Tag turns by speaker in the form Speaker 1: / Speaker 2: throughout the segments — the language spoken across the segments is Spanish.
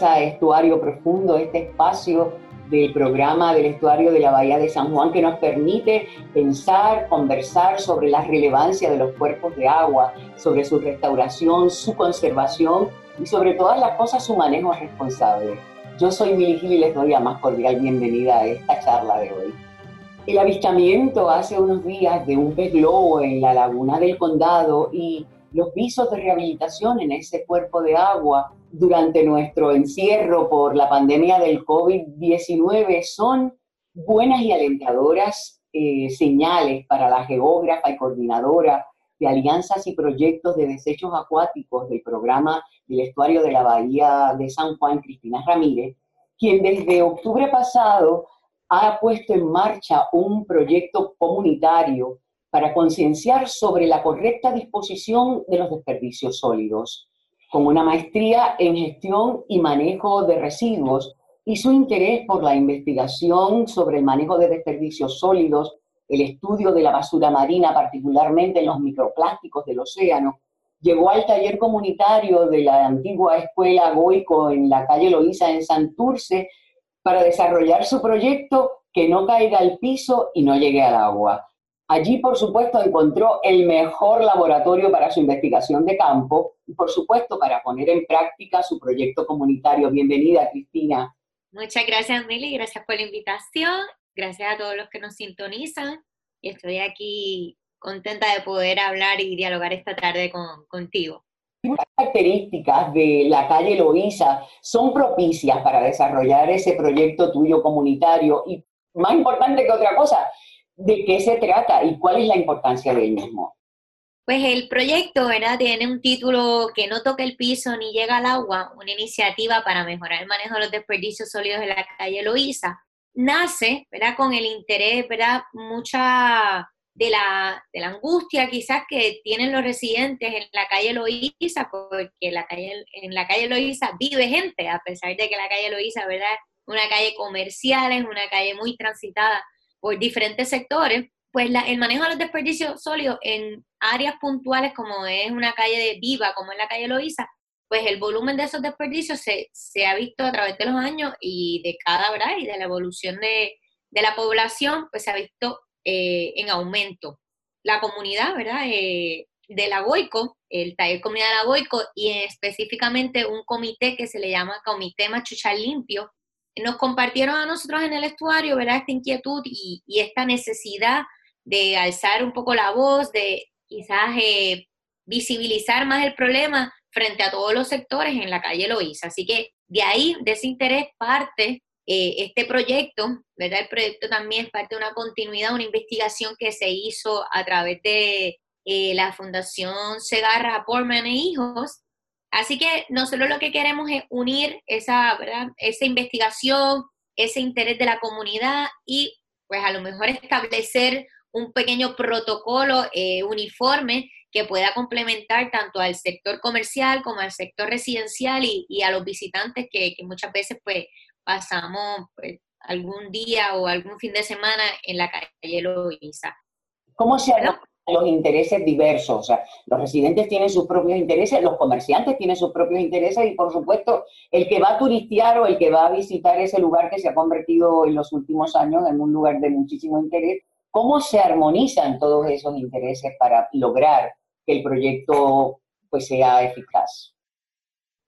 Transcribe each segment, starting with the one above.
Speaker 1: Estuario Profundo, este espacio del programa del estuario de la Bahía de San Juan que nos permite pensar, conversar sobre la relevancia de los cuerpos de agua, sobre su restauración, su conservación y sobre todas las cosas su manejo responsable. Yo soy Mili Gil y les doy la más cordial bienvenida a esta charla de hoy. El avistamiento hace unos días de un pez globo en la laguna del condado y los visos de rehabilitación en ese cuerpo de agua durante nuestro encierro por la pandemia del COVID-19 son buenas y alentadoras eh, señales para la geógrafa y coordinadora de alianzas y proyectos de desechos acuáticos del programa del estuario de la Bahía de San Juan, Cristina Ramírez, quien desde octubre pasado ha puesto en marcha un proyecto comunitario para concienciar sobre la correcta disposición de los desperdicios sólidos con una maestría en gestión y manejo de residuos y su interés por la investigación sobre el manejo de desperdicios sólidos, el estudio de la basura marina, particularmente en los microplásticos del océano, llegó al taller comunitario de la antigua escuela Goico en la calle Loíza en Santurce para desarrollar su proyecto que no caiga al piso y no llegue al agua. Allí, por supuesto, encontró el mejor laboratorio para su investigación de campo y, por supuesto, para poner en práctica su proyecto comunitario. Bienvenida, Cristina.
Speaker 2: Muchas gracias, Mili. Gracias por la invitación. Gracias a todos los que nos sintonizan. Y estoy aquí contenta de poder hablar y dialogar esta tarde con, contigo.
Speaker 1: Las características de la calle Loíza son propicias para desarrollar ese proyecto tuyo comunitario y, más importante que otra cosa, de qué se trata y cuál es la importancia del mismo.
Speaker 2: Pues el proyecto, ¿verdad? Tiene un título que no toca el piso ni llega al agua, una iniciativa para mejorar el manejo de los desperdicios sólidos en la calle Loíza. Nace, ¿verdad? Con el interés, ¿verdad? Mucha de la, de la angustia quizás que tienen los residentes en la calle Loíza, porque la calle, en la calle Loíza vive gente, a pesar de que la calle Loíza, ¿verdad? Una calle comercial, es una calle muy transitada por diferentes sectores, pues el manejo de los desperdicios sólidos en áreas puntuales como es una calle de viva, como es la calle Loíza, pues el volumen de esos desperdicios se, ha visto a través de los años y de cada, ¿verdad? Y de la evolución de, la población, pues se ha visto eh, en aumento. La comunidad, ¿verdad? Eh, de la Boico, el taller comunidad de la Boico y específicamente un comité que se le llama Comité Machuchal Limpio, nos compartieron a nosotros en el estuario, ¿verdad? Esta inquietud y, esta necesidad de alzar un poco la voz, de quizás eh, visibilizar más el problema frente a todos los sectores en la calle Loíza. Así que de ahí, de ese interés, parte eh, este proyecto, ¿verdad? El proyecto también es parte de una continuidad, una investigación que se hizo a través de eh, la Fundación Segarra Portman e Hijos, Así que nosotros lo que queremos es unir esa, esa investigación, ese interés de la comunidad y pues a lo mejor establecer un pequeño protocolo eh, uniforme que pueda complementar tanto al sector comercial como al sector residencial y, a los visitantes que, muchas veces pues pasamos pues, algún día o algún fin de semana en la calle Loiza.
Speaker 1: ¿Cómo se, los intereses diversos. O sea, los residentes tienen sus propios intereses, los comerciantes tienen sus propios intereses y, por supuesto, el que va a turistear o el que va a visitar ese lugar que se ha convertido en los últimos años en un lugar de muchísimo interés, ¿cómo se armonizan todos esos intereses para lograr que el proyecto pues, sea eficaz?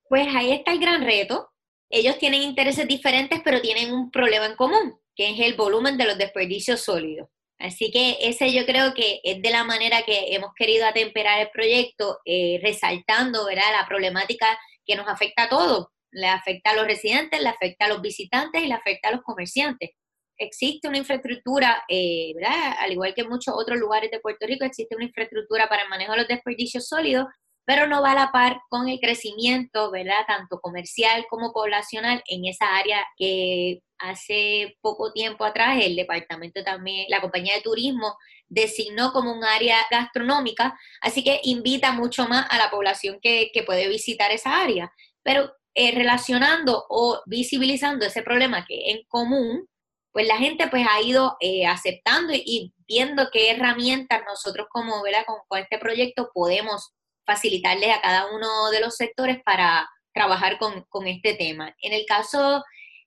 Speaker 2: Pues ahí está el gran reto. Ellos tienen intereses diferentes, pero tienen un problema en común, que es el volumen de los desperdicios sólidos. Así que ese yo creo que es de la manera que hemos querido atemperar el proyecto, eh, resaltando la problemática que nos afecta a todos. Le afecta a los residentes, le afecta a los visitantes y le afecta a los comerciantes. Existe una infraestructura, eh, ¿verdad? al igual que muchos otros lugares de Puerto Rico, existe una infraestructura para el manejo de los desperdicios sólidos, pero no va a la par con el crecimiento, ¿verdad? Tanto comercial como poblacional en esa área que hace poco tiempo atrás el departamento también, la compañía de turismo designó como un área gastronómica, así que invita mucho más a la población que, puede visitar esa área. Pero eh, relacionando o visibilizando ese problema que en común, pues la gente pues ha ido eh, aceptando y, viendo qué herramientas nosotros como, ¿verdad? Con, con este proyecto podemos facilitarle a cada uno de los sectores para trabajar con, con este tema. En el caso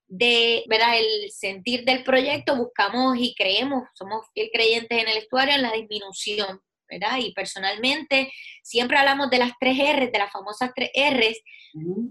Speaker 2: de, ¿verdad? El sentir del proyecto, buscamos y creemos, somos creyentes en el estuario, en la disminución, ¿verdad? Y personalmente siempre hablamos de las tres R, de las famosas tres R,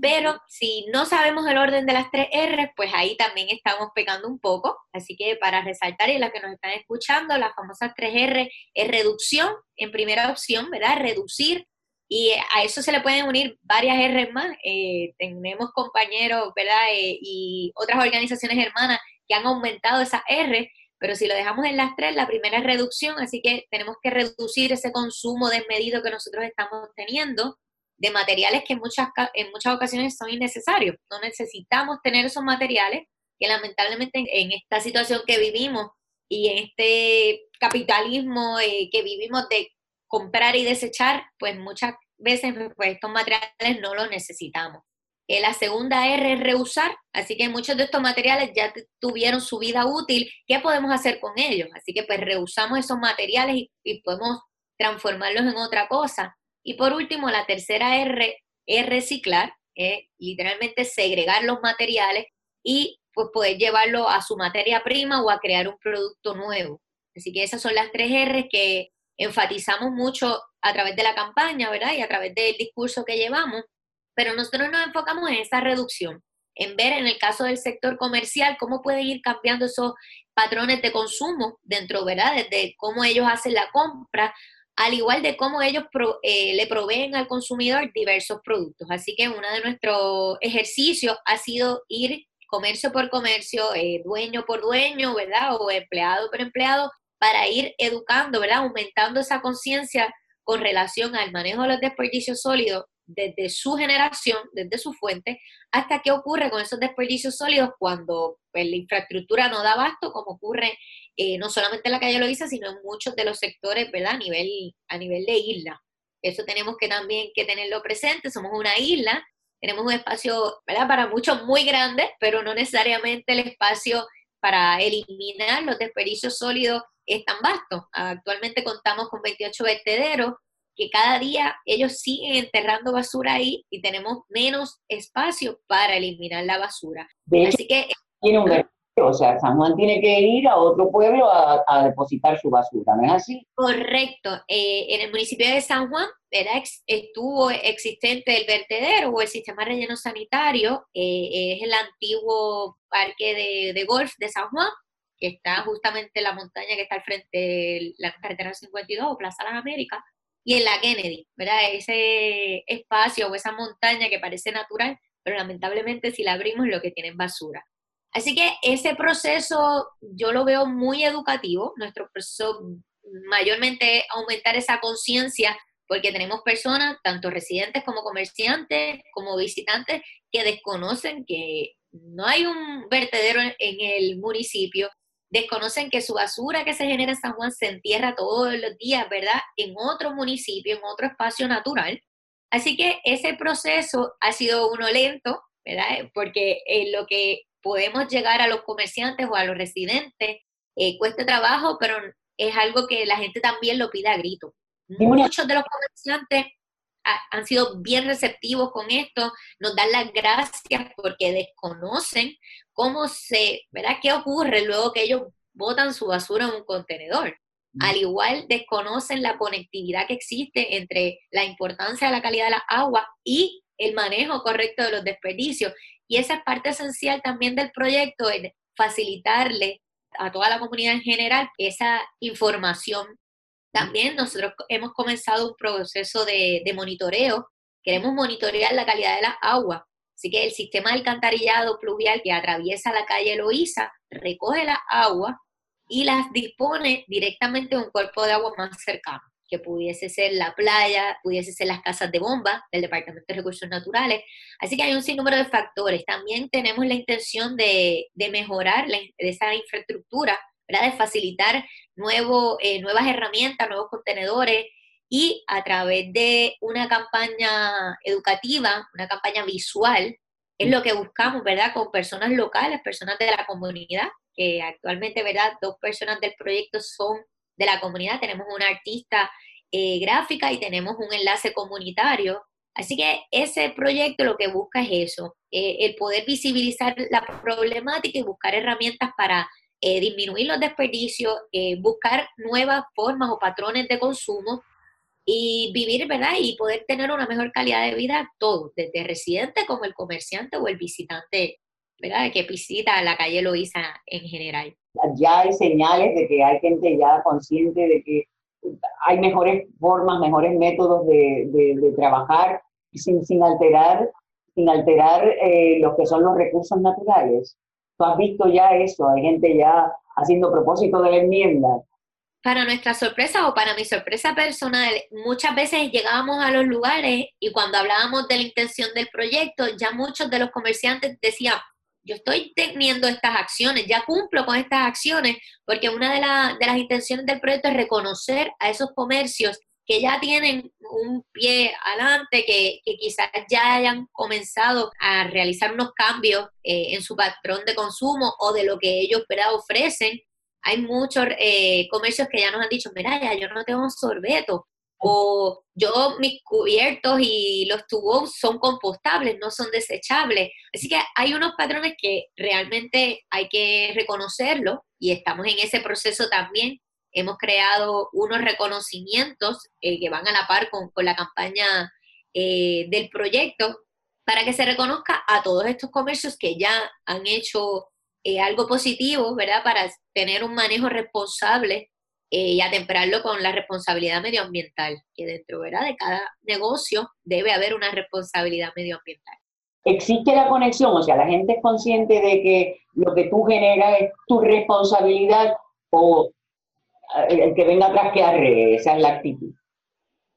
Speaker 2: pero si no sabemos el orden de las tres R, pues ahí también estamos pecando un poco. Así que para resaltar y las que nos están escuchando, las famosas tres R es reducción en primera opción, ¿verdad? Reducir, y a eso se le pueden unir varias R más. Eh, tenemos compañeros, ¿verdad? Eh, y otras organizaciones hermanas que han aumentado esas R, pero si lo dejamos en las tres, la primera es reducción, así que tenemos que reducir ese consumo desmedido que nosotros estamos teniendo de materiales que en muchas, en muchas ocasiones son innecesarios. No necesitamos tener esos materiales que lamentablemente en, esta situación que vivimos y en este capitalismo eh, que vivimos de comprar y desechar, pues muchas veces pues, estos materiales no los necesitamos. La segunda R es reusar, así que muchos de estos materiales ya tuvieron su vida útil. ¿Qué podemos hacer con ellos? Así que pues reusamos esos materiales y, podemos transformarlos en otra cosa. Y por último, la tercera R es reciclar, literalmente segregar los materiales y pues poder llevarlo a su materia prima o a crear un producto nuevo. Así que esas son las tres R que enfatizamos mucho a través de la campaña, ¿verdad? Y a través del discurso que llevamos, pero nosotros nos enfocamos en esa reducción, en ver en el caso del sector comercial cómo pueden ir cambiando esos patrones de consumo dentro, ¿verdad? Desde cómo ellos hacen la compra, al igual de cómo ellos eh, le proveen al consumidor diversos productos. Así que uno de nuestros ejercicios ha sido ir comercio por comercio, eh, dueño por dueño, ¿verdad? O empleado por empleado, para ir educando, ¿verdad? Aumentando esa conciencia con relación al manejo de los desperdicios sólidos desde su generación, desde su fuente, hasta qué ocurre con esos desperdicios sólidos cuando pues, la infraestructura no da abasto, como ocurre eh, no solamente en la calle Loiza, sino en muchos de los sectores, ¿verdad? A nivel, a nivel de isla. Eso tenemos que también que tenerlo presente, somos una isla, tenemos un espacio, ¿verdad? Para muchos muy grande, pero no necesariamente el espacio para eliminar los desperdicios sólidos es tan vasto. Actualmente contamos con 28 vertederos que cada día ellos siguen enterrando basura ahí y tenemos menos espacio para eliminar la basura.
Speaker 1: Así que tiene un o sea, San Juan tiene que ir a otro pueblo a, depositar su basura, ¿no es así?
Speaker 2: Correcto. Eh, en el municipio de San Juan era estuvo existente el vertedero o el sistema relleno sanitario, eh, es el antiguo parque de, de golf de San Juan, que está justamente en la montaña que está al frente de la carretera 52 o Plaza Las Américas, y en la Kennedy, ¿verdad? Ese espacio o esa montaña que parece natural, pero lamentablemente si la abrimos lo que tienen basura. Así que ese proceso yo lo veo muy educativo, nuestro proceso mayormente aumentar esa conciencia porque tenemos personas, tanto residentes como comerciantes, como visitantes, que desconocen que no hay un vertedero en el municipio, desconocen que su basura que se genera en San Juan se entierra todos los días, ¿verdad? En otro municipio, en otro espacio natural. Así que ese proceso ha sido uno lento, ¿verdad? Porque en lo que podemos llegar a los comerciantes o a los residentes eh, cuesta trabajo, pero es algo que la gente también lo pide a grito. Muchos de los comerciantes han sido bien receptivos con esto, nos dan las gracias porque desconocen cómo se, ¿verdad? ¿Qué ocurre luego que ellos botan su basura en un contenedor? Al igual desconocen la conectividad que existe entre la importancia de la calidad de la agua y el manejo correcto de los desperdicios. Y esa es parte esencial también del proyecto, en facilitarle a toda la comunidad en general esa información también nosotros hemos comenzado un proceso de, monitoreo. Queremos monitorear la calidad de la agua. Así que el sistema de alcantarillado pluvial que atraviesa la calle Loíza recoge la agua y las dispone directamente a un cuerpo de agua más cercano, que pudiese ser la playa, pudiese ser las casas de bomba del Departamento de Recursos Naturales. Así que hay un sinnúmero de factores. También tenemos la intención de, mejorar esa infraestructura de facilitar nuevo, eh, nuevas herramientas, nuevos contenedores y a través de una campaña educativa, una campaña visual, es lo que buscamos, ¿verdad? Con personas locales, personas de la comunidad, que actualmente, ¿verdad? Dos personas del proyecto son de la comunidad. Tenemos una artista eh, gráfica y tenemos un enlace comunitario Así que ese proyecto lo que busca es eso, eh, el poder visibilizar la problemática y buscar herramientas para eh, disminuir los desperdicios, eh, buscar nuevas formas o patrones de consumo y vivir, ¿verdad? Y poder tener una mejor calidad de vida todos, desde el residente como el comerciante o el visitante, ¿verdad? Que visita la calle Loíza en general.
Speaker 1: Ya hay señales de que hay gente ya consciente de que hay mejores formas, mejores métodos de, de, trabajar sin, sin, alterar, sin alterar eh, lo que son los recursos naturales. Tú has visto ya eso, hay gente ya haciendo propósito de la enmienda.
Speaker 2: Para nuestra sorpresa o para mi sorpresa personal, muchas veces llegábamos a los lugares y cuando hablábamos de la intención del proyecto, ya muchos de los comerciantes decían, yo estoy teniendo estas acciones, ya cumplo con estas acciones, porque una de las intenciones del proyecto es reconocer a esos comercios que ya tienen un pie adelante, que, quizás ya hayan comenzado a realizar unos cambios eh, en su patrón de consumo o de lo que ellos ofrecen. Hay muchos eh, comercios que ya nos han dicho, mira, ya yo no tengo sorbeto, o yo mis cubiertos y los tubos son compostables, no son desechables. Así que hay unos patrones que realmente hay que reconocerlo y estamos en ese proceso también hemos creado unos reconocimientos eh, que van a la par con, la campaña eh, del proyecto para que se reconozca a todos estos comercios que ya han hecho eh, algo positivo, ¿verdad? Para tener un manejo responsable y atemperarlo con la responsabilidad medioambiental, que dentro. De cada negocio debe haber una responsabilidad medioambiental.
Speaker 1: Existe la conexión, o sea, la gente es consciente de que lo que tú generas es tu responsabilidad o el que venga atrás que arre, esa es la actitud.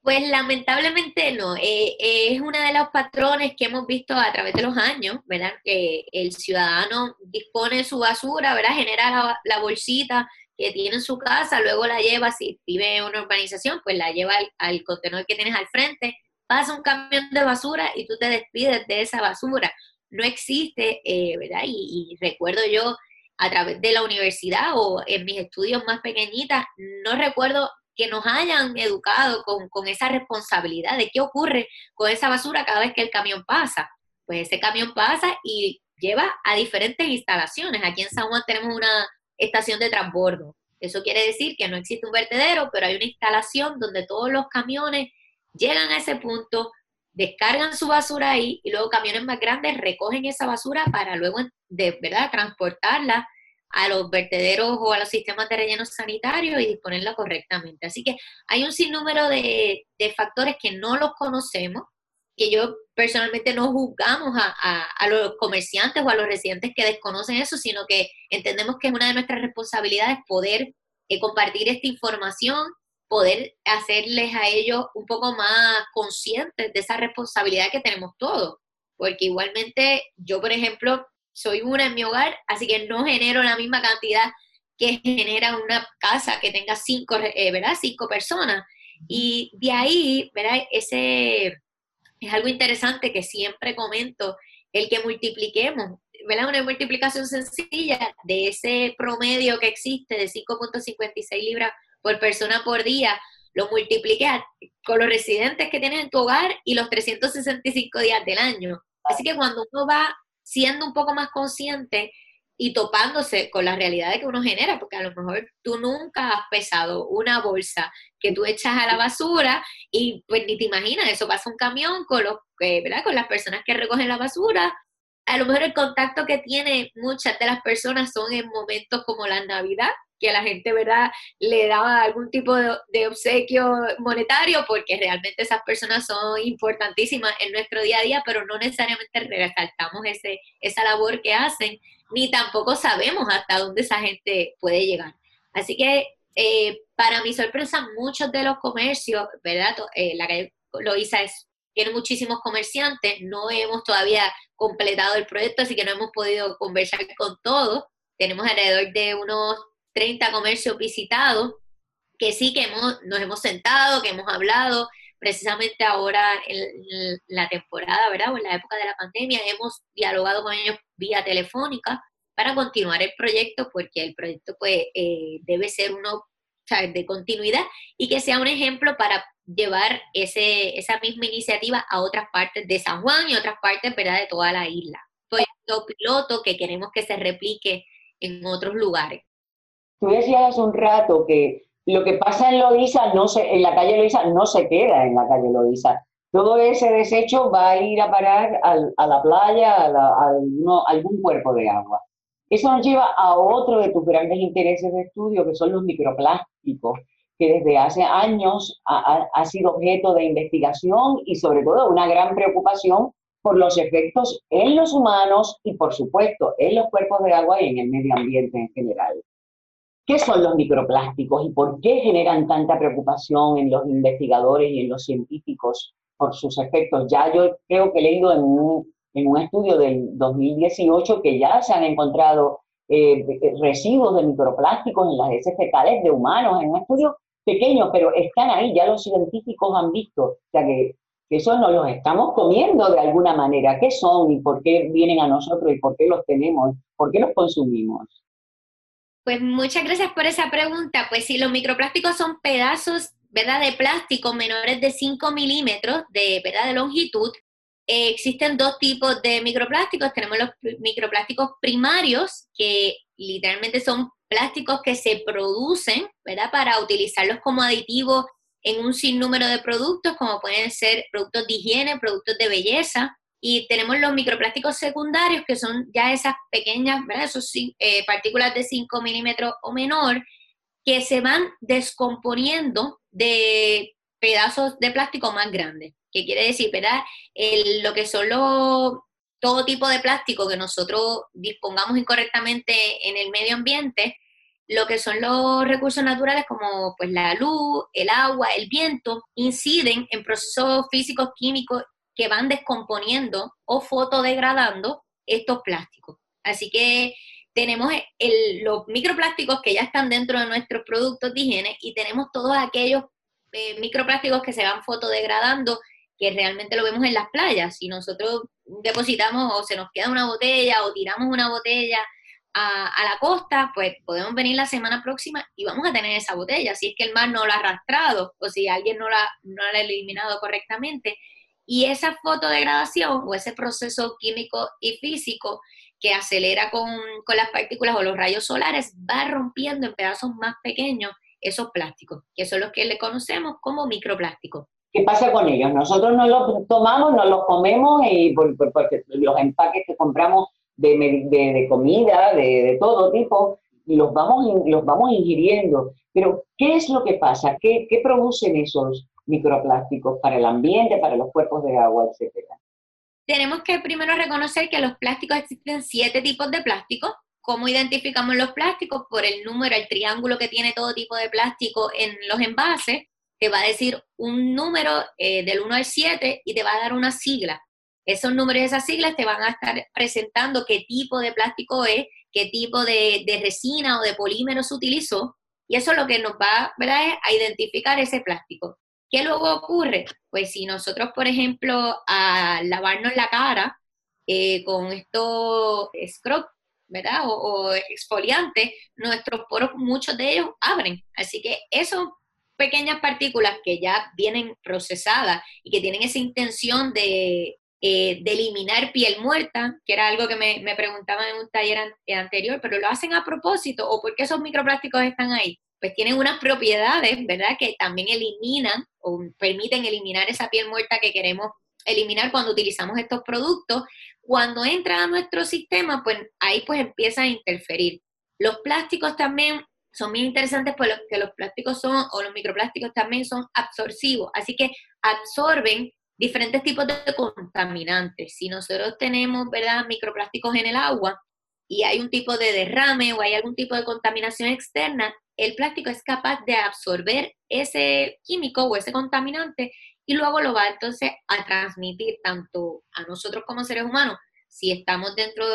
Speaker 2: Pues lamentablemente no, eh, es uno de los patrones que hemos visto a través de los años, ¿verdad? Que el ciudadano dispone su basura, ¿verdad? Genera la, bolsita que tiene en su casa, luego la lleva, si vive en una urbanización, pues la lleva al, contenedor que tienes al frente, pasa un camión de basura y tú te despides de esa basura. No existe, eh, ¿verdad? y recuerdo yo a través de la universidad o en mis estudios más pequeñitas, no recuerdo que nos hayan educado con, esa responsabilidad de qué ocurre con esa basura cada vez que el camión pasa. Pues ese camión pasa y lleva a diferentes instalaciones. Aquí en San Juan tenemos una estación de transbordo. Eso quiere decir que no existe un vertedero, pero hay una instalación donde todos los camiones llegan a ese punto, descargan su basura ahí y luego camiones más grandes recogen esa basura para luego de verdad transportarla a los vertederos o a los sistemas de relleno sanitario y disponerla correctamente. Así que hay un sinnúmero de, factores que no los conocemos, que yo personalmente no juzgamos a, los comerciantes o a los residentes que desconocen eso, sino que entendemos que es una de nuestras responsabilidades poder eh, compartir esta información poder hacerles a ellos un poco más conscientes de esa responsabilidad que tenemos todos. Porque igualmente yo, por ejemplo, soy una en mi hogar, así que no genero la misma cantidad que genera una casa que tenga cinco, eh, ¿verdad? Cinco personas. Y de ahí, ¿verdad? Ese es algo interesante que siempre comento, el que multipliquemos, ¿verdad? Una multiplicación sencilla de ese promedio que existe de 5.56 libras por persona por día, lo multiplique con los residentes que tienes en tu hogar y los 365 días del año. Así que cuando uno va siendo un poco más consciente y topándose con la realidad que uno genera, porque a lo mejor tú nunca has pesado una bolsa que tú echas a la basura y pues ni te imaginas, eso pasa un camión con, los, eh, con las personas que recogen la basura. A lo mejor el contacto que tiene muchas de las personas son en momentos como la Navidad, que la gente, ¿verdad?, le daba algún tipo de, obsequio monetario, porque realmente esas personas son importantísimas en nuestro día a día, pero no necesariamente resaltamos ese, esa labor que hacen, ni tampoco sabemos hasta dónde esa gente puede llegar. Así que, eh, para mi sorpresa, muchos de los comercios, ¿verdad?, eh, la calle Loiza es, tiene muchísimos comerciantes, no hemos todavía completado el proyecto, así que no hemos podido conversar con todos. Tenemos alrededor de unos 30 comercios visitados, que sí que hemos, nos hemos sentado, que hemos hablado, precisamente ahora en la temporada, ¿verdad? O en la época de la pandemia, hemos dialogado con ellos vía telefónica para continuar el proyecto, porque el proyecto pues eh, debe ser uno de continuidad y que sea un ejemplo para llevar ese, esa misma iniciativa a otras partes de San Juan y otras partes ¿verdad? de toda la isla. Proyecto piloto que queremos que se replique en otros lugares.
Speaker 1: Tú decías hace un rato que lo que pasa en Loiza, no se, en la calle Loiza, no se queda en la calle Loiza. Todo ese desecho va a ir a parar a la playa, a, algún cuerpo de agua. Eso nos lleva a otro de tus grandes intereses de estudio, que son los microplásticos, que desde hace años ha, ha sido objeto de investigación y sobre todo una gran preocupación por los efectos en los humanos y por supuesto en los cuerpos de agua y en el medio ambiente en general. ¿Qué son los microplásticos y por qué generan tanta preocupación en los investigadores y en los científicos por sus efectos? Ya yo creo que he leído en un, en un estudio del 2018 que ya se han encontrado eh, residuos de microplásticos en las heces fecales de humanos, en un estudio pequeño, pero están ahí, ya los científicos han visto. O sea que, que eso nos los estamos comiendo de alguna manera. ¿Qué son y por qué vienen a nosotros y por qué los tenemos? ¿Por qué los consumimos?
Speaker 2: Pues muchas gracias por esa pregunta. Pues sí, los microplásticos son pedazos, ¿verdad?, de plástico menores de 5 milímetros de, ¿verdad? de longitud. Eh, existen dos tipos de microplásticos. Tenemos los microplásticos primarios, que literalmente son plásticos que se producen, ¿verdad?, para utilizarlos como aditivos en un sinnúmero de productos, como pueden ser productos de higiene, productos de belleza. Y tenemos los microplásticos secundarios, que son ya esas pequeñas, ¿verdad? Esos eh, partículas de 5 milímetros o menor, que se van descomponiendo de pedazos de plástico más grandes. ¿Qué quiere decir, verdad? lo que son los, todo tipo de plástico que nosotros dispongamos incorrectamente en el medio ambiente, lo que son los recursos naturales como pues la luz, el agua, el viento, inciden en procesos físicos, químicos que van descomponiendo o fotodegradando estos plásticos. Así que tenemos los microplásticos que ya están dentro de nuestros productos de higiene y tenemos todos aquellos eh, microplásticos que se van fotodegradando, que realmente lo vemos en las playas. Si nosotros depositamos o se nos queda una botella o tiramos una botella a, la costa, pues podemos venir la semana próxima y vamos a tener esa botella, si es que el mar no la ha arrastrado o si alguien no la, no la ha eliminado correctamente. Y esa fotodegradación o ese proceso químico y físico que acelera con, las partículas o los rayos solares va rompiendo en pedazos más pequeños esos plásticos, que son los que le conocemos como microplásticos.
Speaker 1: ¿Qué pasa con ellos? Nosotros no los tomamos, no los comemos y porque los empaques que compramos de, comida, de, todo tipo, los vamos, los vamos ingiriendo. Pero, ¿qué es lo que pasa? ¿Qué, qué producen esos microplásticos para el ambiente, para los cuerpos de agua, etcétera.
Speaker 2: Tenemos que primero reconocer que los plásticos existen siete tipos de plásticos. ¿Cómo identificamos los plásticos? Por el número, el triángulo que tiene todo tipo de plástico en los envases, te va a decir un número eh, del 1 al 7 y te va a dar una sigla. Esos números y esas siglas te van a estar presentando qué tipo de plástico es, qué tipo de, resina o de polímero se utilizó, y eso es lo que nos va a identificar ese plástico. ¿Qué luego ocurre? Pues si nosotros, por ejemplo, a lavarnos la cara eh, con estos scrub, ¿verdad? O, exfoliantes, nuestros poros, muchos de ellos abren. Así que esas pequeñas partículas que ya vienen procesadas y que tienen esa intención de, eh, de eliminar piel muerta, que era algo que me, me preguntaban en un taller anterior, pero lo hacen a propósito o porque esos microplásticos están ahí pues tienen unas propiedades, ¿verdad? Que también eliminan o permiten eliminar esa piel muerta que queremos eliminar cuando utilizamos estos productos. Cuando entra a nuestro sistema, pues ahí pues empieza a interferir. Los plásticos también son muy interesantes porque los plásticos son, o los microplásticos también son absorbivos, así que absorben diferentes tipos de contaminantes. Si nosotros tenemos, ¿verdad?, microplásticos en el agua y hay un tipo de derrame o hay algún tipo de contaminación externa, el plástico es capaz de absorber ese químico o ese contaminante y luego lo va entonces a transmitir tanto a nosotros como seres humanos, si estamos dentro.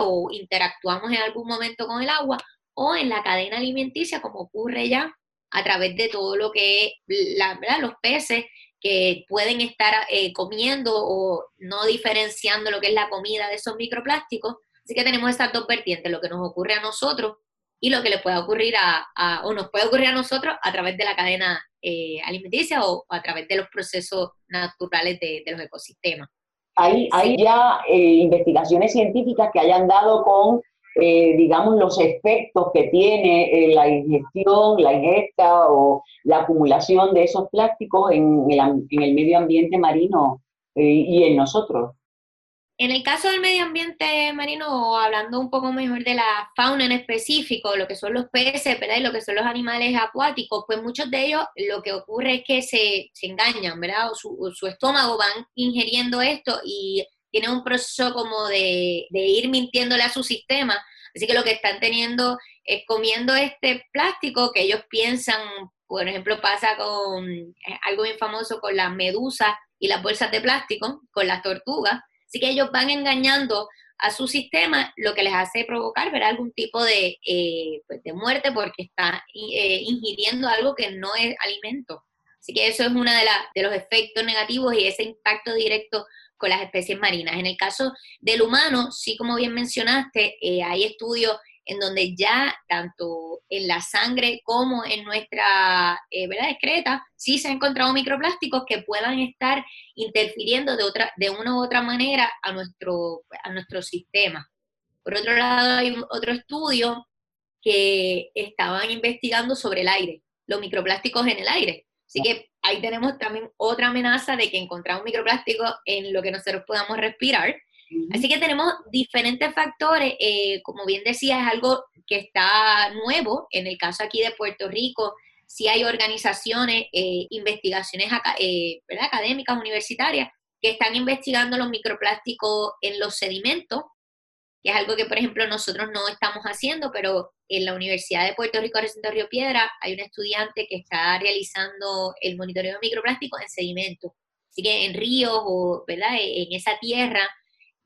Speaker 2: O interactuamos en algún momento con el agua, o en la cadena alimenticia, como ocurre ya a través de todo lo que es la, los peces que pueden estar eh, comiendo o no diferenciando lo que es la comida de esos microplásticos. Así que tenemos estas dos vertientes, lo que nos ocurre a nosotros y lo que le puede ocurrir a, o nos puede ocurrir a nosotros a través de la cadena eh, alimenticia o, a través de los procesos naturales de, los ecosistemas.
Speaker 1: Hay, hay ya eh, investigaciones científicas que hayan dado con, eh, digamos, los efectos que tiene la ingestión, la ingesta o la acumulación de esos plásticos en el, en el medio ambiente marino y en nosotros.
Speaker 2: En el caso del medio ambiente marino, hablando un poco mejor de la fauna en específico, lo que son los peces, ¿verdad? Y lo que son los animales acuáticos, pues muchos de ellos lo que ocurre es que se, engañan, ¿verdad? O su, estómago van ingiriendo esto y tienen un proceso como de, de ir mintiéndole a su sistema. Así que lo que están teniendo es comiendo este plástico que ellos piensan, por ejemplo, pasa con eh, algo bien famoso con las medusas y las bolsas de plástico, con las tortugas Así que ellos van engañando a su sistema, lo que les hace provocar ver algún tipo de, eh, pues, de muerte porque está eh, ingiriendo algo que no es alimento. Así que eso es uno de, de los efectos negativos y ese impacto directo con las especies marinas. En el caso del humano, sí como bien mencionaste, eh, hay estudios en donde ya tanto en la sangre como en nuestra eh, ¿verdad? excreta, sí se han encontrado microplásticos que puedan estar interfiriendo de, otra, de una u otra manera a nuestro, a nuestro sistema. Por otro lado, hay otro estudio que estaban investigando sobre el aire, los microplásticos en el aire. Así que ahí tenemos también otra amenaza de que encontramos microplásticos en lo que nosotros podamos respirar Así que tenemos diferentes factores, eh, como bien decía, es algo que está nuevo, en el caso aquí de Puerto Rico, sí hay organizaciones, eh, investigaciones eh, académicas, universitarias, que están investigando los microplásticos en los sedimentos, que es algo que, por ejemplo, nosotros no estamos haciendo, pero en la Universidad de Puerto Rico, Recinto Río Piedra, hay un estudiante que está realizando el monitoreo de microplásticos en sedimentos. Así que en ríos o ¿verdad? en esa tierra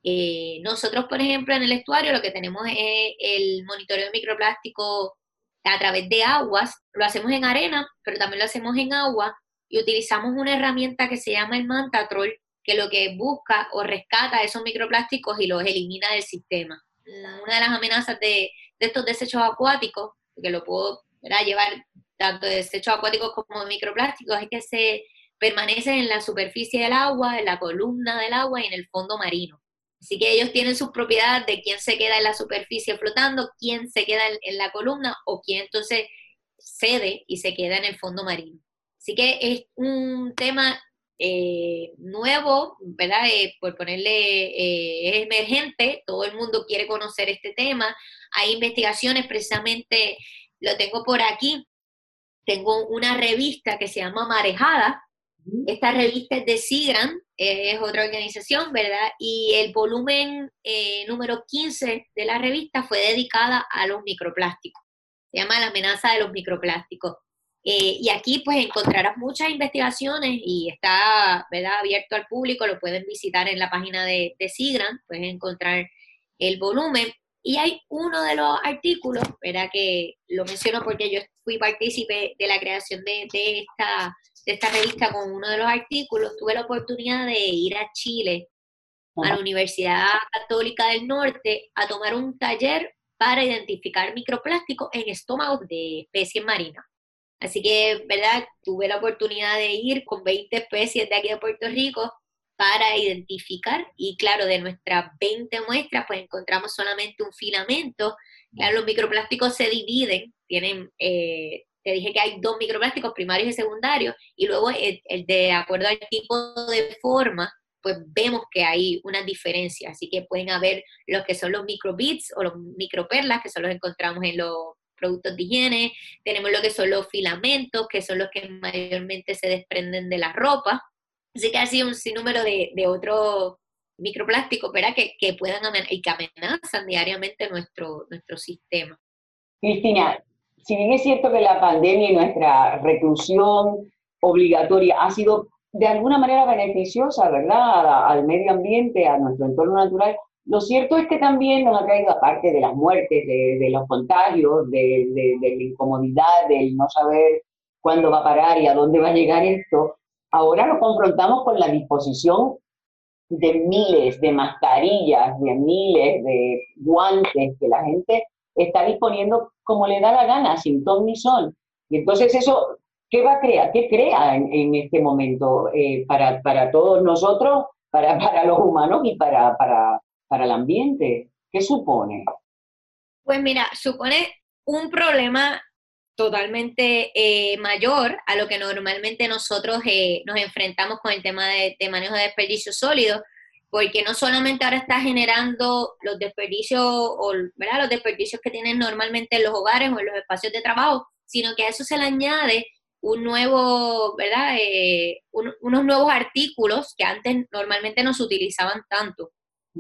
Speaker 2: eh, nosotros, por ejemplo, en el estuario lo que tenemos es el monitoreo de microplástico a través de aguas, lo hacemos en arena, pero también lo hacemos en agua y utilizamos una herramienta que se llama el Mantatrol, que lo que busca o rescata esos microplásticos y los elimina del sistema. Una de las amenazas de, estos desechos acuáticos, que lo puedo llevar tanto de desechos acuáticos como de microplásticos, es que se permanecen en la superficie del agua, en la columna del agua y en el fondo marino. Así que ellos tienen sus propiedades de quién se queda en la superficie flotando, quién se queda en, la columna o quién entonces cede y se queda en el fondo marino. Así que es un tema eh, nuevo, ¿verdad? Eh, por ponerle, eh, emergente, todo el mundo quiere conocer este tema. Hay investigaciones, precisamente lo tengo por aquí. Tengo una revista que se llama Marejada, esta revista es de Sigran, es otra organización, ¿verdad? Y el volumen eh, número 15 de la revista fue dedicada a los microplásticos. Se llama La amenaza de los microplásticos. Eh, y aquí pues encontrarás muchas investigaciones y está ¿verdad? abierto al público, lo pueden visitar en la página de, de Sigran, pueden encontrar el volumen. Y hay uno de los artículos, ¿verdad? Que lo menciono porque yo fui partícipe de la creación de, de esta de esta revista con uno de los artículos, tuve la oportunidad de ir a Chile, a la Universidad Católica del Norte, a tomar un taller para identificar microplásticos en estómagos de especies marinas. Así que, ¿verdad? Tuve la oportunidad de ir con 20 especies de aquí de Puerto Rico para identificar y claro, de nuestras 20 muestras, pues encontramos solamente un filamento. los microplásticos se dividen, tienen eh, te dije que hay dos microplásticos primarios y secundarios, y luego el, de acuerdo al tipo de forma, pues vemos que hay una diferencia. Así que pueden haber los que son los microbits o los microperlas, que son los que encontramos en los productos de higiene. Tenemos lo que son los filamentos, que son los que mayormente se desprenden de la ropa. Así que hay un sinnúmero de, de otros microplásticos, ¿verdad? Que, que puedan y que amenazan diariamente nuestro, nuestro sistema.
Speaker 1: Cristina, si bien es cierto que la pandemia y nuestra reclusión obligatoria ha sido de alguna manera beneficiosa, ¿verdad?, al medio ambiente, a nuestro entorno natural, lo cierto es que también nos ha traído, aparte de las muertes, de, los contagios, de, de, la incomodidad, del no saber cuándo va a parar y a dónde va a llegar esto, ahora nos confrontamos con la disposición de miles de mascarillas, de miles de guantes que la gente está disponiendo como le da la gana, sin ton ni sol. Y entonces eso ¿qué va a crear? ¿Qué crea en, este momento eh, para, para, todos nosotros, para, para los humanos y para, para, para el ambiente? ¿Qué supone?
Speaker 2: Pues mira, supone un problema totalmente eh, mayor a lo que normalmente nosotros eh, nos enfrentamos con el tema de, manejo de desperdicios sólidos, porque no solamente ahora está generando los desperdicios o ¿verdad? los desperdicios que tienen normalmente en los hogares o en los espacios de trabajo, sino que a eso se le añade un nuevo, ¿verdad? Eh, unos nuevos artículos que antes normalmente no se utilizaban tanto.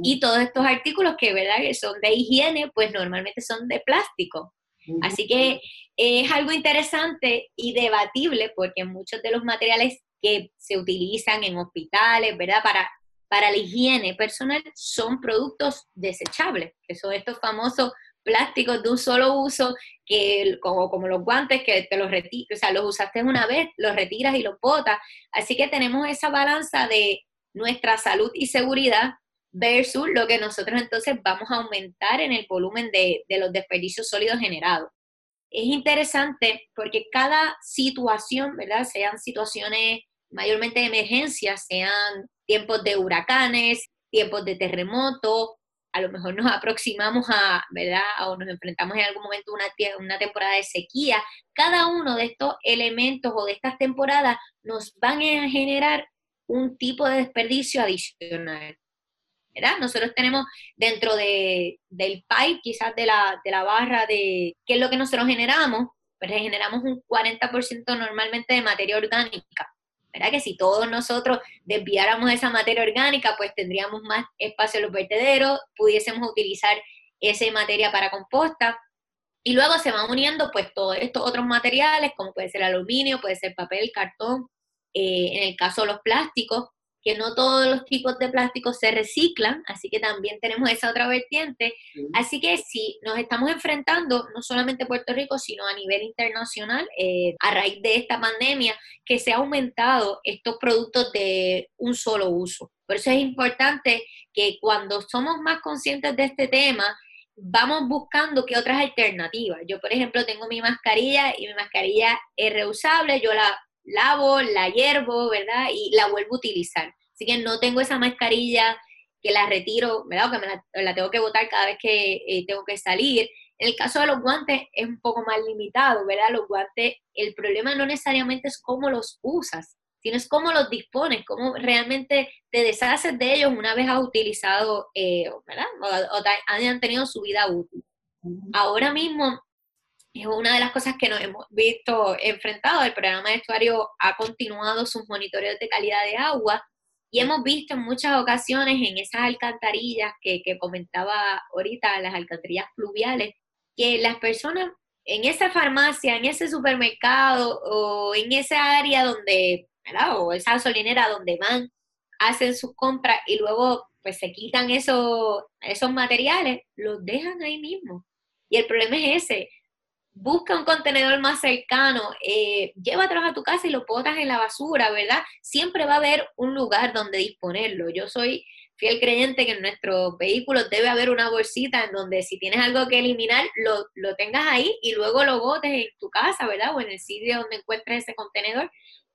Speaker 2: Y todos estos artículos que, ¿verdad? que son de higiene, pues normalmente son de plástico. Así que es algo interesante y debatible porque muchos de los materiales que se utilizan en hospitales, ¿verdad? Para, para la higiene personal son productos desechables, que son estos famosos plásticos de un solo uso, que como, como los guantes que te los retiras, o sea, los usaste una vez, los retiras y los botas. Así que tenemos esa balanza de nuestra salud y seguridad versus lo que nosotros entonces vamos a aumentar en el volumen de, de los desperdicios sólidos generados es interesante porque cada situación, ¿verdad? Sean situaciones mayormente de emergencia, sean tiempos de huracanes, tiempos de terremoto, a lo mejor nos aproximamos a, ¿verdad? O nos enfrentamos en algún momento a una, temporada de sequía. Cada uno de estos elementos o de estas temporadas nos van a generar un tipo de desperdicio adicional. Nosotros tenemos dentro de, del pipe, quizás de la, de la barra de qué es lo que nosotros generamos, pues generamos un 40% normalmente de materia orgánica, ¿verdad? Que si todos nosotros desviáramos esa materia orgánica, pues tendríamos más espacio en los vertederos, pudiésemos utilizar esa materia para composta, y luego se van uniendo pues todos estos otros materiales, como puede ser aluminio, puede ser papel, cartón, eh, en el caso de los plásticos, que no todos los tipos de plásticos se reciclan, así que también tenemos esa otra vertiente. Así que sí, nos estamos enfrentando, no solamente Puerto Rico, sino a nivel internacional, eh, a raíz de esta pandemia, que se ha aumentado estos productos de un solo uso. Por eso es importante que cuando somos más conscientes de este tema, vamos buscando qué otras alternativas. Yo, por ejemplo, tengo mi mascarilla y mi mascarilla es reusable, yo la lavo, la hiervo, ¿verdad? Y la vuelvo a utilizar. Así que no tengo esa mascarilla que la retiro, ¿verdad? O que me la, tengo que botar cada vez que eh, tengo que salir. En el caso de los guantes es un poco más limitado, ¿verdad? Los guantes, el problema no necesariamente es cómo los usas, sino es cómo los dispones, cómo realmente te deshaces de ellos una vez has utilizado, eh, ¿verdad? O, o, han tenido su vida útil. Ahora mismo es una de las cosas que nos hemos visto enfrentados. El programa de estuario ha continuado sus monitoreos de calidad de agua y hemos visto en muchas ocasiones en esas alcantarillas que, comentaba ahorita, las alcantarillas fluviales, que las personas en esa farmacia, en ese supermercado o en esa área donde, ¿verdad? O esa gasolinera donde van, hacen sus compras y luego pues se quitan esos, esos materiales, los dejan ahí mismo. Y el problema es ese, busca un contenedor más cercano, eh, a tu casa y lo botas en la basura, ¿verdad? Siempre va a haber un lugar donde disponerlo. Yo soy fiel creyente que en nuestros vehículos debe haber una bolsita en donde si tienes algo que eliminar, lo, lo tengas ahí y luego lo botes en tu casa, ¿verdad? O en el sitio donde encuentres ese contenedor.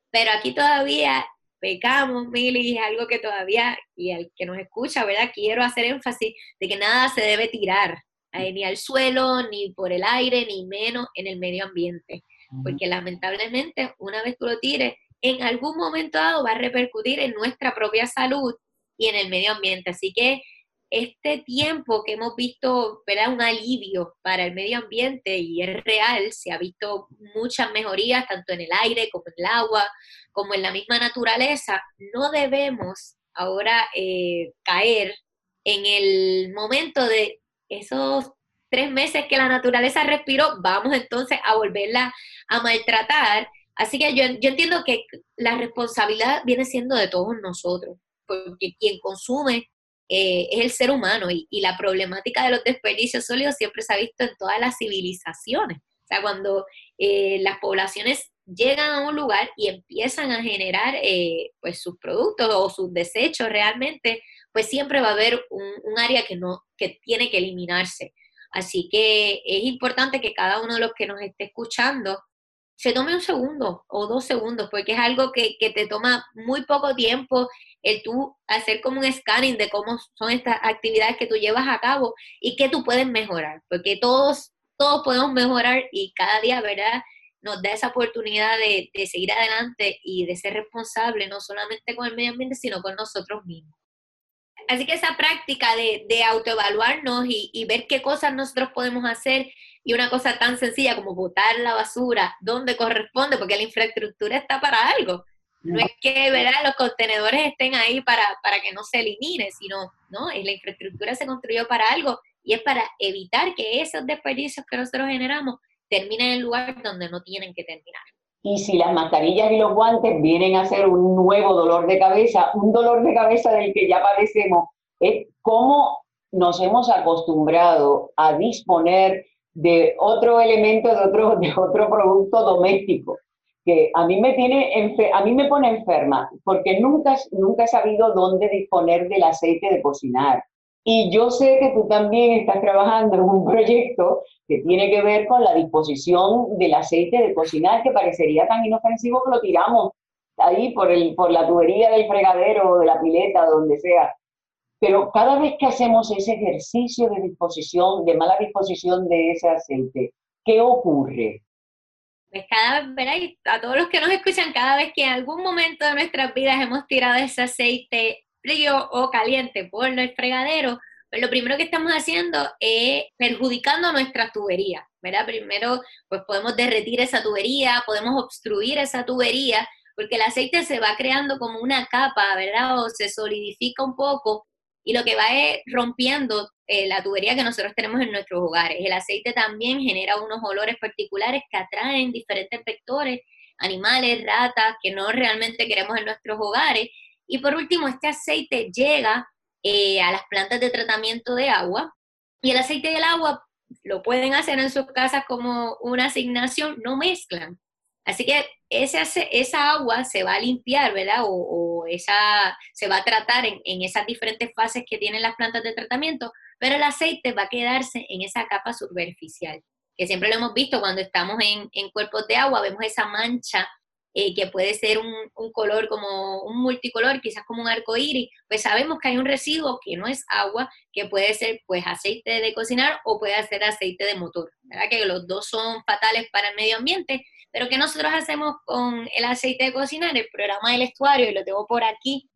Speaker 2: Pero aquí todavía pecamos, Mili, es algo que todavía, y al que nos escucha, ¿verdad? Quiero hacer énfasis de que nada se debe tirar, eh, ni al suelo, ni por el aire, ni menos en el medio ambiente. Porque lamentablemente, una vez tú lo tires, en algún momento dado va a repercutir en nuestra propia salud y en el medio ambiente. Así que este tiempo que hemos visto, ¿verdad? Un alivio para el medio ambiente y es real, se ha visto muchas mejorías tanto en el aire como en el agua, como en la misma naturaleza. No debemos ahora eh, caer en el momento de esos tres meses que la naturaleza respiró, vamos entonces a volverla a maltratar. Así que yo, entiendo que la responsabilidad viene siendo de todos nosotros, porque quien consume eh, es el ser humano y, la problemática de los desperdicios sólidos siempre se ha visto en todas las civilizaciones. O sea, cuando eh, las poblaciones llegan a un lugar y empiezan a generar eh, pues sus productos o sus desechos realmente, pues siempre va a haber un, área que, no, que tiene que eliminarse. Así que es importante que cada uno de los que nos esté escuchando se tome un segundo o dos segundos, porque es algo que, que, te toma muy poco tiempo el tú hacer como un scanning de cómo son estas actividades que tú llevas a cabo y que tú puedes mejorar, porque todos, todos podemos mejorar y cada día, ¿verdad? Nos da esa oportunidad de, de seguir adelante y de ser responsable, no solamente con el medio ambiente, sino con nosotros mismos. Así que esa práctica de, de autoevaluarnos y, y ver qué cosas nosotros podemos hacer y una cosa tan sencilla como botar la basura donde corresponde, porque la infraestructura está para algo. No es que ¿verdad? los contenedores estén ahí para, para que no se elimine, sino no, la infraestructura se construyó para algo y es para evitar que esos desperdicios que nosotros generamos terminen en el lugar donde no tienen que terminar.
Speaker 1: Y si las mascarillas y los guantes vienen a ser un nuevo dolor de cabeza, un dolor de cabeza del que ya padecemos, es cómo nos hemos acostumbrado a disponer de otro elemento, de otro, de otro producto doméstico, que a mí me, tiene, a mí me pone enferma, porque nunca, nunca he sabido dónde disponer del aceite de cocinar. Y yo sé que tú también estás trabajando en un proyecto que tiene que ver con la disposición del aceite de cocinar, que parecería tan inofensivo que lo tiramos ahí por, el, por la tubería del fregadero o de la pileta, donde sea. Pero cada vez que hacemos ese ejercicio de disposición, de mala disposición de ese aceite, ¿qué ocurre?
Speaker 2: Pues cada vez, a todos los que nos escuchan, cada vez que en algún momento de nuestras vidas hemos tirado ese aceite frío o caliente por el fregadero, pues lo primero que estamos haciendo es perjudicando nuestra tubería, ¿verdad? Primero, pues podemos derretir esa tubería, podemos obstruir esa tubería, porque el aceite se va creando como una capa, ¿verdad? O se solidifica un poco y lo que va es rompiendo eh, la tubería que nosotros tenemos en nuestros hogares. El aceite también genera unos olores particulares que atraen diferentes vectores, animales, ratas, que no realmente queremos en nuestros hogares. Y por último, este aceite llega eh, a las plantas de tratamiento de agua y el aceite y el agua lo pueden hacer en sus casas como una asignación, no mezclan. Así que ese, esa agua se va a limpiar, ¿verdad? O, esa, se va a tratar en, esas diferentes fases que tienen las plantas de tratamiento, pero el aceite va a quedarse en esa capa superficial, que siempre lo hemos visto cuando estamos en, cuerpos de agua, vemos esa mancha eh, que puede ser un, un, color como un multicolor, quizás como un arco iris, pues sabemos que hay un residuo que no es agua, que puede ser pues aceite de cocinar o puede ser aceite de motor, ¿verdad? Que los dos son fatales para el medio ambiente pero ¿qué nosotros hacemos con el aceite de cocinar? El programa del estuario, y lo tengo por aquí,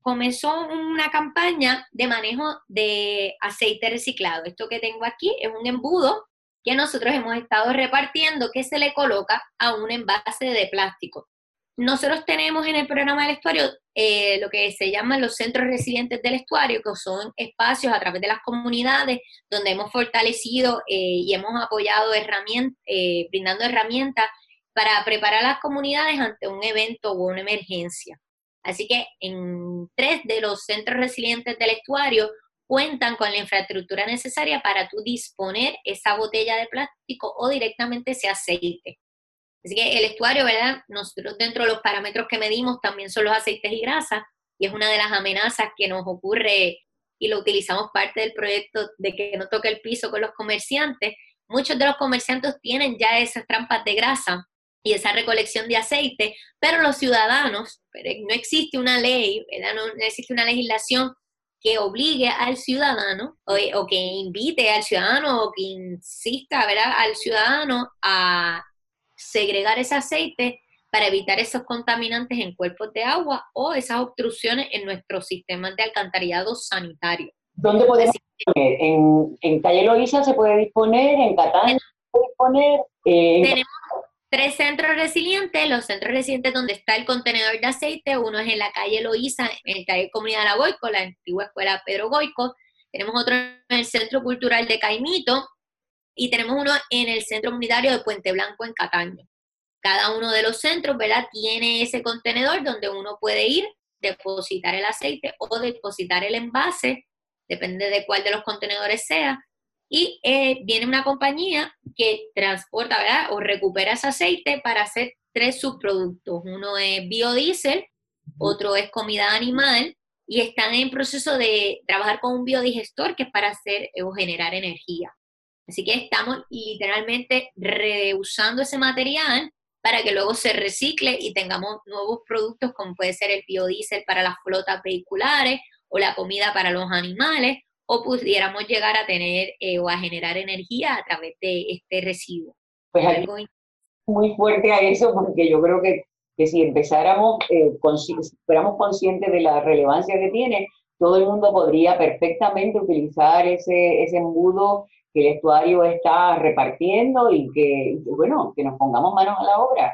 Speaker 2: comenzó una campaña de manejo de aceite reciclado. Esto que tengo aquí es un embudo que nosotros hemos estado repartiendo que se le coloca a un envase de plástico. Nosotros tenemos en el programa del estuario eh, lo que se llaman los centros residentes del estuario, que son espacios a través de las comunidades donde hemos fortalecido eh, y hemos apoyado herramientas, eh, brindando herramientas para preparar a las comunidades ante un evento o una emergencia. Así que en tres de los centros resilientes del estuario cuentan con la infraestructura necesaria para tú disponer esa botella de plástico o directamente ese aceite. Así que el estuario, ¿verdad? Nosotros dentro de los parámetros que medimos también son los aceites y grasas y es una de las amenazas que nos ocurre y lo utilizamos parte del proyecto de que no toque el piso con los comerciantes. Muchos de los comerciantes tienen ya esas trampas de grasa y esa recolección de aceite, pero los ciudadanos, no existe una ley, No, existe una legislación que obligue al ciudadano o, que invite al ciudadano o que insista ¿verdad? al ciudadano a segregar ese aceite para evitar esos contaminantes en cuerpos de agua o esas obstrucciones en nuestros sistemas de alcantarillado sanitario.
Speaker 1: ¿Dónde podemos disponer? ¿En, en Calle Loíza se puede disponer? ¿En Catán se puede disponer?
Speaker 2: Eh, tenemos tres centros resilientes, los centros resilientes donde está el contenedor de aceite, uno es en la calle Loíza, en el taller Comunidad La Goico, la antigua escuela Pedro Goico, tenemos otro en el Centro Cultural de Caimito y tenemos uno en el Centro Comunitario de Puente Blanco en Cataño. Cada uno de los centros, ¿verdad? Tiene ese contenedor donde uno puede ir, depositar el aceite o depositar el envase, depende de cuál de los contenedores sea, y eh, viene una compañía que transporta ¿verdad? o recupera ese aceite para hacer tres subproductos. Uno es biodiesel, otro es comida animal y están en proceso de trabajar con un biodigestor que es para hacer o generar energía. Así que estamos literalmente reusando ese material para que luego se recicle y tengamos nuevos productos como puede ser el biodiesel para las flotas vehiculares o la comida para los animales o pudiéramos llegar a tener eh, o a generar energía a través de este residuo.
Speaker 1: Pues muy fuerte a eso porque yo creo que, que si empezáramos, eh, fuéramos conscientes de la relevancia que tiene, todo el mundo podría perfectamente utilizar ese, ese embudo que el estuario está repartiendo y que, bueno, que nos pongamos manos a la obra.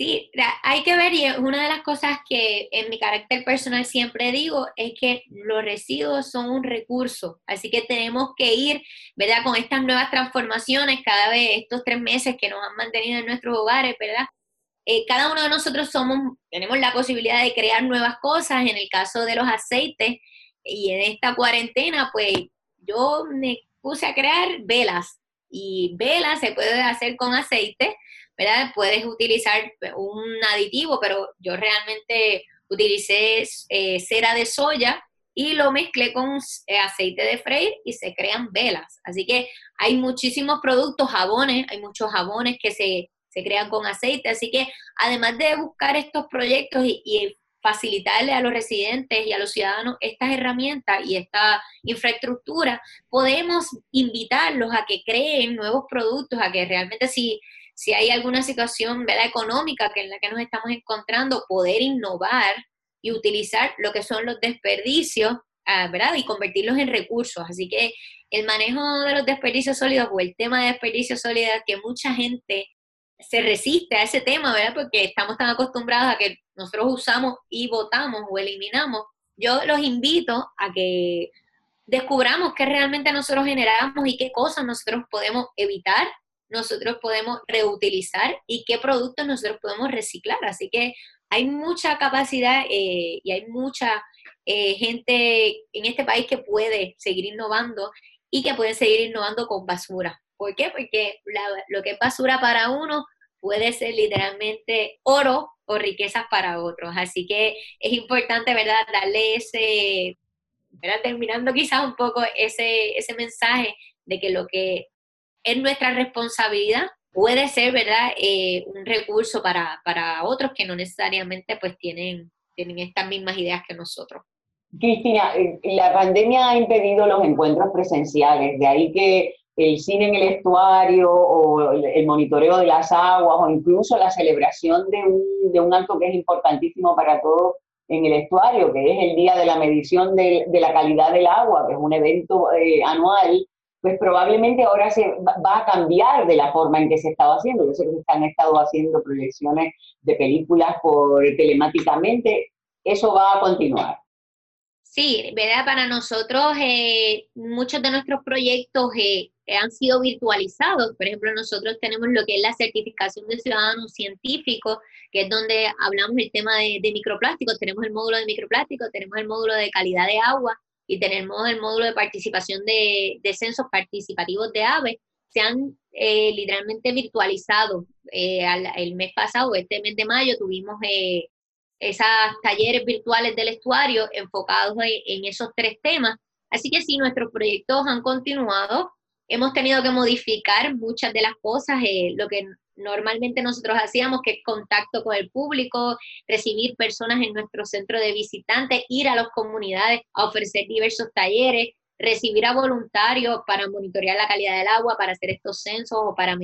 Speaker 2: Sí, hay que ver, y una de las cosas que en mi carácter personal siempre digo es que los residuos son un recurso, así que tenemos que ir, ¿verdad? Con estas nuevas transformaciones, cada vez estos tres meses que nos han mantenido en nuestros hogares, ¿verdad? Eh, cada uno de nosotros somos, tenemos la posibilidad de crear nuevas cosas, en el caso de los aceites, y en esta cuarentena, pues yo me puse a crear velas, y velas se puede hacer con aceite, Puedes utilizar un aditivo, pero yo realmente utilicé eh, cera de soya y lo mezclé con eh, aceite de freír y se crean velas. Así que hay muchísimos productos, jabones, hay muchos jabones que se, crean con aceite. Así que además de buscar estos proyectos y, y facilitarle a los residentes y a los ciudadanos estas herramientas y esta infraestructura, podemos invitarlos a que creen nuevos productos, a que realmente si si hay alguna situación ¿verdad? económica que en la que nos estamos encontrando, poder innovar y utilizar lo que son los desperdicios, ah, ¿verdad? Y convertirlos en recursos. Así que el manejo de los desperdicios sólidos o el tema de desperdicios sólidos, que mucha gente se resiste a ese tema, ¿verdad? Porque estamos tan acostumbrados a que nosotros usamos y votamos o eliminamos. Yo los invito a que descubramos qué realmente nosotros generamos y qué cosas nosotros podemos evitar nosotros podemos reutilizar y qué productos nosotros podemos reciclar. Así que hay mucha capacidad eh, y hay mucha eh, gente en este país que puede seguir innovando y que puede seguir innovando con basura. ¿Por qué? Porque lo que es basura para uno puede ser literalmente oro o riquezas para otros. Así que es importante, ¿verdad?, darle ese, terminando quizás un poco ese, ese mensaje de que lo que es nuestra responsabilidad, puede ser, ¿verdad?, eh, un recurso para, para, otros que no necesariamente pues tienen, tienen estas mismas ideas que nosotros.
Speaker 1: Cristina, eh, la pandemia ha impedido los encuentros presenciales, de ahí que el cine en el estuario o el monitoreo de las aguas o incluso la celebración de un, de un acto que es importantísimo para todos en el estuario, que es el Día de la Medición de, de la Calidad del Agua, que es un evento eh, anual pues probablemente ahora se va a cambiar de la forma en que se estaba haciendo. Yo sé que se han estado haciendo proyecciones de películas por telemáticamente, eso va a continuar.
Speaker 2: Sí, ¿verdad? Para nosotros eh, muchos de nuestros proyectos eh, han sido virtualizados. Por ejemplo, nosotros tenemos lo que es la certificación de ciudadanos científicos, que es donde hablamos del tema de, de microplásticos. Tenemos el módulo de microplásticos, tenemos el módulo de calidad de agua, y tenemos el módulo de participación de, censos participativos de aves, se han eh, literalmente virtualizado. Eh, el mes pasado, este mes de mayo, tuvimos eh, esos talleres virtuales del estuario enfocados en, esos tres temas. Así que sí, nuestros proyectos han continuado. Hemos tenido que modificar muchas de las cosas, lo que normalmente nosotros hacíamos, que contacto con el público, recibir personas en nuestro centro de visitantes, ir a las comunidades a ofrecer diversos talleres, recibir a voluntarios para monitorear la calidad del agua, para hacer estos censos o para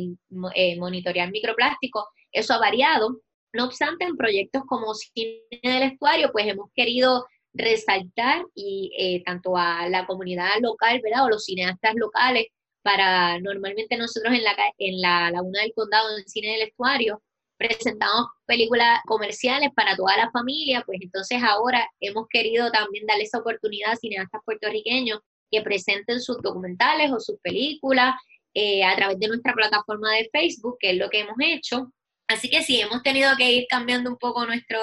Speaker 2: eh, monitorear microplásticos. Eso ha variado. No obstante, en proyectos como Cine del Estuario, pues hemos querido resaltar y eh, tanto a la comunidad local, ¿verdad? O los cineastas locales, para normalmente nosotros en la, en la Laguna del Condado, en Cine del Estuario, presentamos películas comerciales para toda la familia, pues entonces ahora hemos querido también darle esa oportunidad a cineastas puertorriqueños que presenten sus documentales o sus películas eh, a través de nuestra plataforma de Facebook, que es lo que hemos hecho. Así que sí, hemos tenido que ir cambiando un poco nuestro,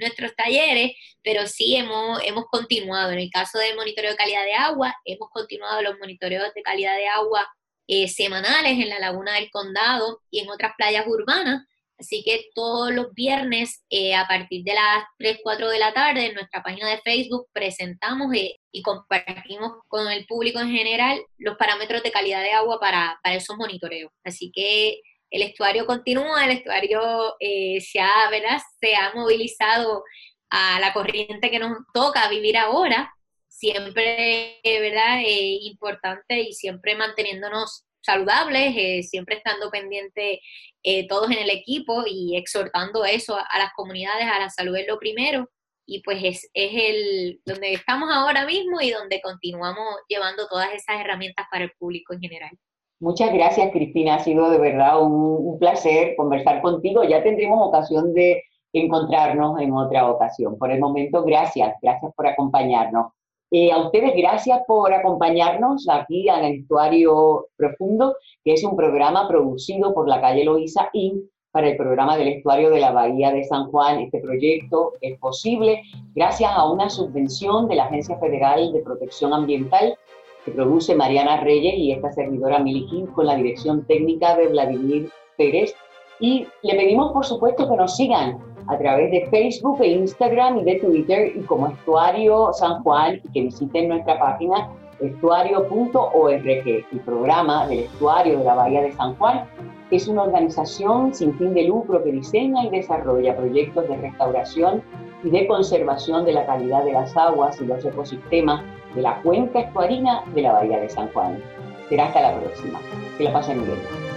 Speaker 2: nuestros talleres, pero sí hemos, hemos continuado. En el caso del monitoreo de calidad de agua, hemos continuado los monitoreos de calidad de agua eh, semanales en la Laguna del Condado y en otras playas urbanas. Así que todos los viernes eh, a partir de las 3, 4 de la tarde en nuestra página de Facebook presentamos eh, y compartimos con el público en general los parámetros de calidad de agua para, para esos monitoreos. Así que el estuario continúa, el estuario eh, se, ha, ¿verdad? se ha movilizado a la corriente que nos toca vivir ahora, siempre, ¿verdad? Eh, importante y siempre manteniéndonos saludables, eh, siempre estando pendientes todos en el equipo y exhortando eso a, las comunidades, a la salud es lo primero. Y pues es, es el donde estamos ahora mismo y donde continuamos llevando todas esas herramientas para el público en general.
Speaker 1: Muchas gracias, Cristina. Ha sido de verdad un, placer conversar contigo. Ya tendremos ocasión de encontrarnos en otra ocasión. Por el momento, gracias. Gracias por acompañarnos. Eh, a ustedes, gracias por acompañarnos aquí al Estuario Profundo, que es un programa producido por la calle Loíza Inc. para el programa del Estuario de la Bahía de San Juan. Este proyecto es posible gracias a una subvención de la Agencia Federal de Protección Ambiental que produce Mariana Reyes y esta servidora Miliquín con la dirección técnica de Vladimir Pérez. Y le pedimos, por supuesto, que nos sigan a través de Facebook e Instagram y de Twitter y como Estuario San Juan y que visiten nuestra página estuario.org. El programa del Estuario de la Bahía de San Juan es una organización sin fin de lucro que diseña y desarrolla proyectos de restauración y de conservación de la calidad de las aguas y los ecosistemas de la cuenca estuarina de la Bahía de San Juan. Será hasta la próxima. Que la pasen bien.